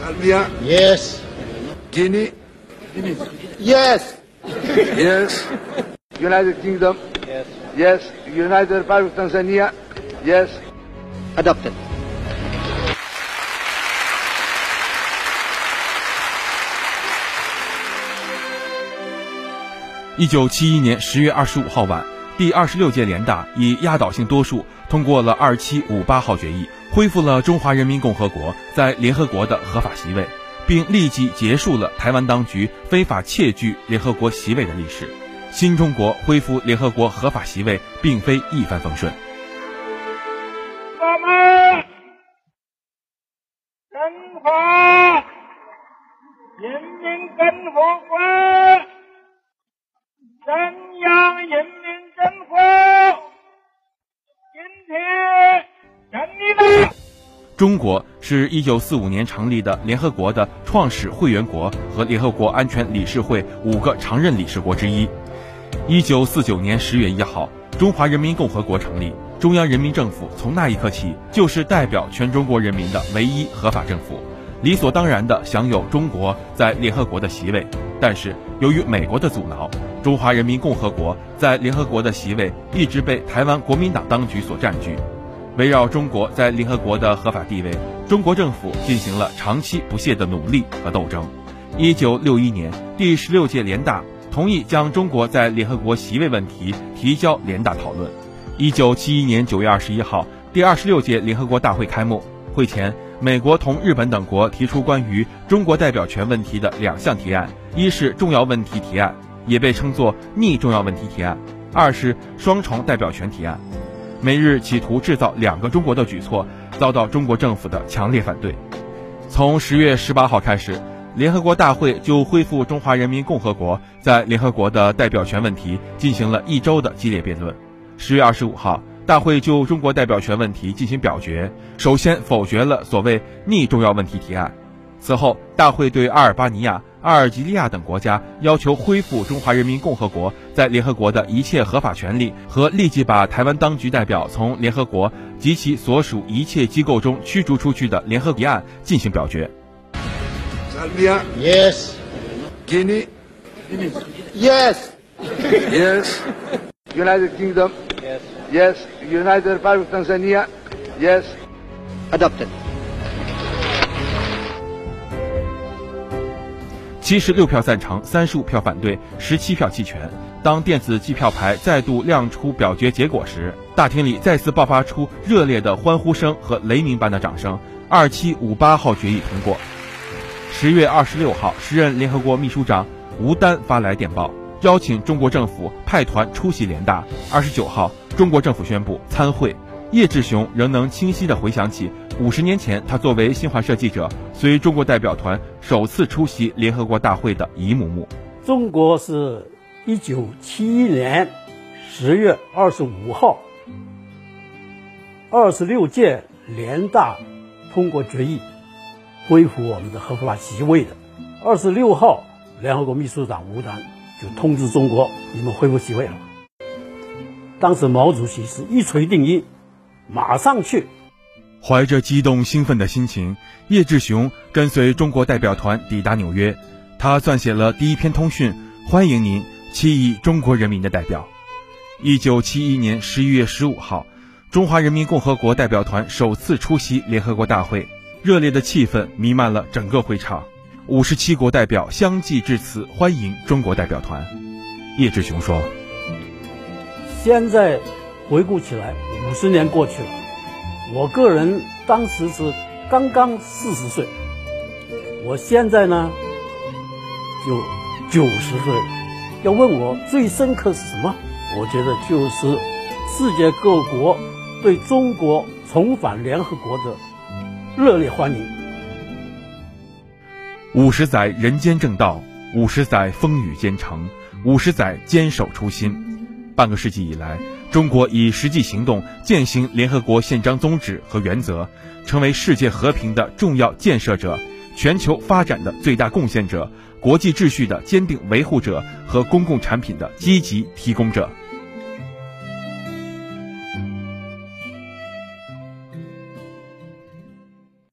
Serbia, Yes. Guinea, Yes. yes. United Kingdom, Yes. yes. United Republic of Tanzania, yes. Adopted. 一九七一年十月二十五号晚，第二十六届联大以压倒性多数通过了二七五八号决议，恢复了中华人民共和国在联合国的合法席位，并立即结束了台湾当局非法窃据联合国席位的历史。新中国恢复联合国合法席位，并非一帆风顺。我们中华人民共和国中央人民政府。中国是一九四五年成立的联合国的创始会员国和联合国安全理事会五个常任理事国之一。一九四九年十月一号，中华人民共和国成立，中央人民政府从那一刻起就是代表全中国人民的唯一合法政府，理所当然地享有中国在联合国的席位。但是由于美国的阻挠，中华人民共和国在联合国的席位一直被台湾国民党当局所占据。围绕中国在联合国的合法地位，中国政府进行了长期不懈的努力和斗争。一九六一年，第十六届联大同意将中国在联合国席位问题提交联大讨论。一九七一年九月二十一号，第二十六届联合国大会开幕。会前，美国同日本等国提出关于中国代表权问题的两项提案：一是重要问题提案，也被称作逆重要问题提案；二是双重代表权提案。美日企图制造两个中国的举措，遭到中国政府的强烈反对。从十月十八号开始，联合国大会就恢复中华人民共和国在联合国的代表权问题进行了一周的激烈辩论。十月二十五号，大会就中国代表权问题进行表决，首先否决了所谓逆重要问题提案。此后，大会对阿尔巴尼亚、阿尔及利亚等国家要求恢复中华人民共和国在联合国的一切合法权利和立即把台湾当局代表从联合国及其所属一切机构中驱逐出去的联合提案进行表决。Yes. Guinea, Yes. yes. United Kingdom, Yes. yes. United Republic of Tanzania, yes. Adopted. 七十六票赞成，三十五票反对，十七票弃权。当电子计票牌再度亮出表决结果时，大厅里再次爆发出热烈的欢呼声和雷鸣般的掌声。二七五八号决议通过。十月二十六号，时任联合国秘书长吴丹发来电报，邀请中国政府派团出席联大。二十九号，中国政府宣布参会。叶志雄仍能清晰地回想起五十年前他作为新华社记者，随中国代表团首次出席联合国大会的一幕幕。中国是一九七一年十月二十五号，二十六届联大通过决议，恢复我们的合法席位的。二十六号，联合国秘书长吴丹就通知中国，你们恢复席位了。当时毛主席是一锤定音，马上去。怀着激动兴奋的心情，叶志雄跟随中国代表团抵达纽约。他撰写了第一篇通讯，欢迎您，七亿中国人民的代表。一九七一年十一月十五号，中华人民共和国代表团首次出席联合国大会，热烈的气氛弥漫了整个会场。五十七国代表相继致辞欢迎中国代表团。叶志雄说现在回顾起来，五十年过去了，我个人当时是刚刚四十岁，我现在呢就九十岁。要问我最深刻是什么？我觉得就是世界各国对中国重返联合国的热烈欢迎。五十载人间正道，五十载风雨兼程，五十载坚守初心。半个世纪以来，中国以实际行动践行联合国宪章宗旨和原则，成为世界和平的重要建设者、全球发展的最大贡献者、国际秩序的坚定维护者和公共产品的积极提供者。